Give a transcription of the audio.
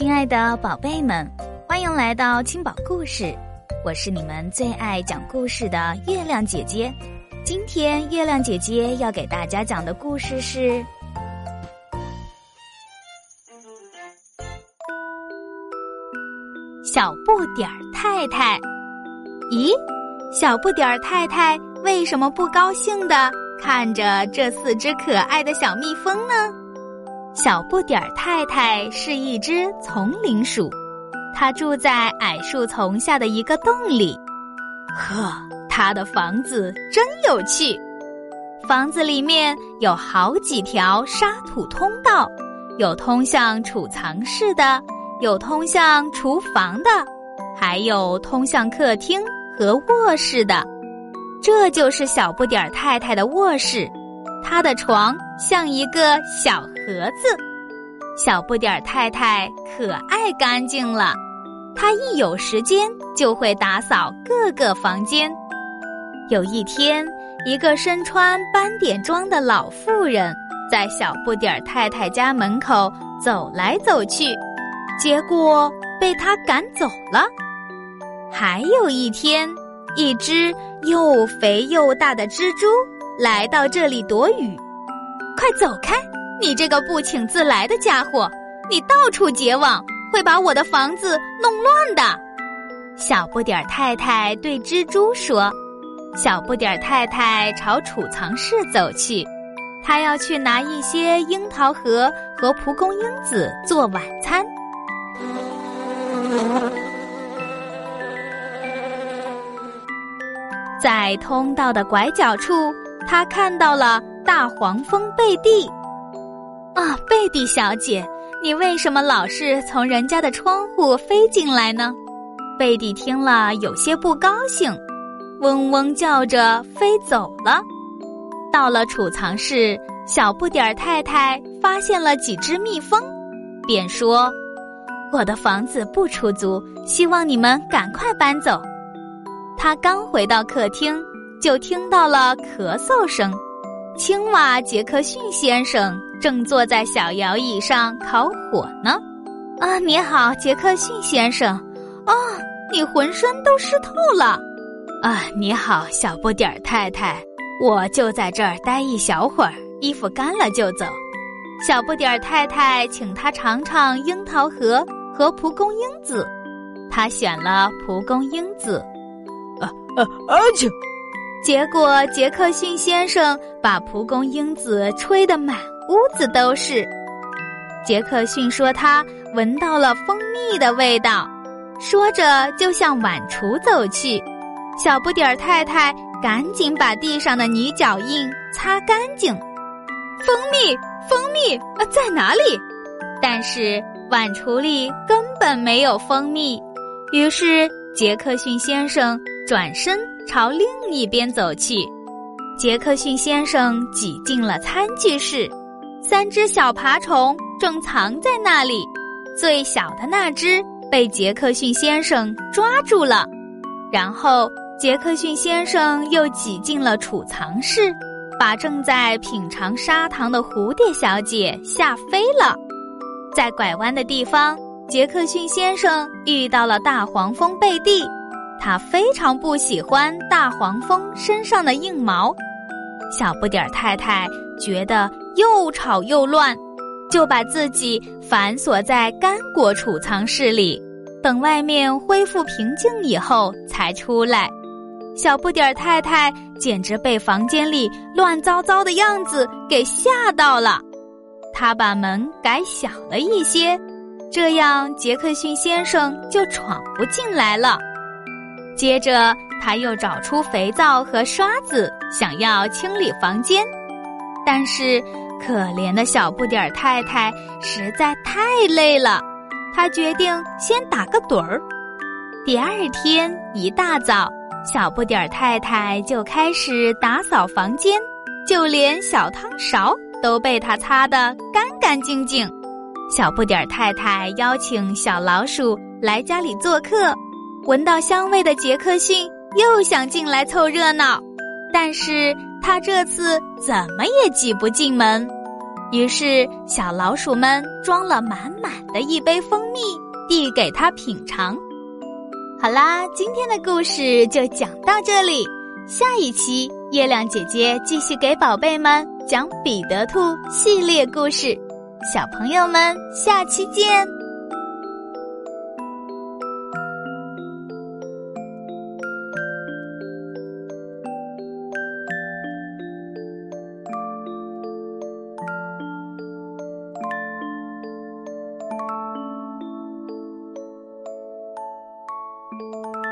亲爱的宝贝们，欢迎来到青宝故事，我是你们最爱讲故事的月亮姐姐。今天月亮姐姐要给大家讲的故事是《小不点儿太太》。咦，小不点儿太太为什么不高兴的看着这四只可爱的小蜜蜂呢？小不点儿太太是一只丛林鼠，它住在矮树丛下的一个洞里。呵，它的房子真有趣，房子里面有好几条沙土通道，有通向储藏室的，有通向厨房的，还有通向客厅和卧室的。这就是小不点儿太太的卧室。他的床像一个小盒子，小不点儿太太可爱干净了。她一有时间就会打扫各个房间。有一天，一个身穿斑点装的老妇人在小不点儿太太家门口走来走去，结果被他赶走了。还有一天，一只又肥又大的蜘蛛。来到这里躲雨，快走开！你这个不请自来的家伙，你到处结网，会把我的房子弄乱的。小不点儿太太对蜘蛛说：“小不点儿太太朝储藏室走去，她要去拿一些樱桃核和蒲公英子做晚餐。”在通道的拐角处。他看到了大黄蜂贝蒂，啊，贝蒂小姐，你为什么老是从人家的窗户飞进来呢？贝蒂听了有些不高兴，嗡嗡叫着飞走了。到了储藏室，小不点儿太太发现了几只蜜蜂，便说：“我的房子不出租，希望你们赶快搬走。”他刚回到客厅。就听到了咳嗽声，青蛙杰克逊先生正坐在小摇椅上烤火呢。啊，你好，杰克逊先生。啊，你浑身都湿透了。啊，你好，小不点儿太太。我就在这儿待一小会儿，衣服干了就走。小不点儿太太请他尝尝樱桃核和蒲公英子，他选了蒲公英子。啊啊啊！就。结果，杰克逊先生把蒲公英子吹得满屋子都是。杰克逊说他闻到了蜂蜜的味道，说着就向碗橱走去。小不点儿太太赶紧把地上的泥脚印擦干净。蜂蜜，蜂蜜呃，在哪里？但是碗橱里根本没有蜂蜜。于是杰克逊先生转身。朝另一边走去，杰克逊先生挤进了餐具室，三只小爬虫正藏在那里。最小的那只被杰克逊先生抓住了，然后杰克逊先生又挤进了储藏室，把正在品尝砂糖的蝴蝶小姐吓飞了。在拐弯的地方，杰克逊先生遇到了大黄蜂贝蒂。他非常不喜欢大黄蜂身上的硬毛，小不点儿太太觉得又吵又乱，就把自己反锁在干果储藏室里，等外面恢复平静以后才出来。小不点儿太太简直被房间里乱糟糟的样子给吓到了，他把门改小了一些，这样杰克逊先生就闯不进来了。接着，他又找出肥皂和刷子，想要清理房间。但是，可怜的小不点儿太太实在太累了，他决定先打个盹儿。第二天一大早，小不点儿太太就开始打扫房间，就连小汤勺都被他擦得干干净净。小不点太太邀请小老鼠来家里做客。闻到香味的杰克逊又想进来凑热闹，但是他这次怎么也挤不进门。于是，小老鼠们装了满满的一杯蜂蜜，递给他品尝。好啦，今天的故事就讲到这里。下一期，月亮姐姐继续给宝贝们讲《彼得兔》系列故事。小朋友们，下期见。Música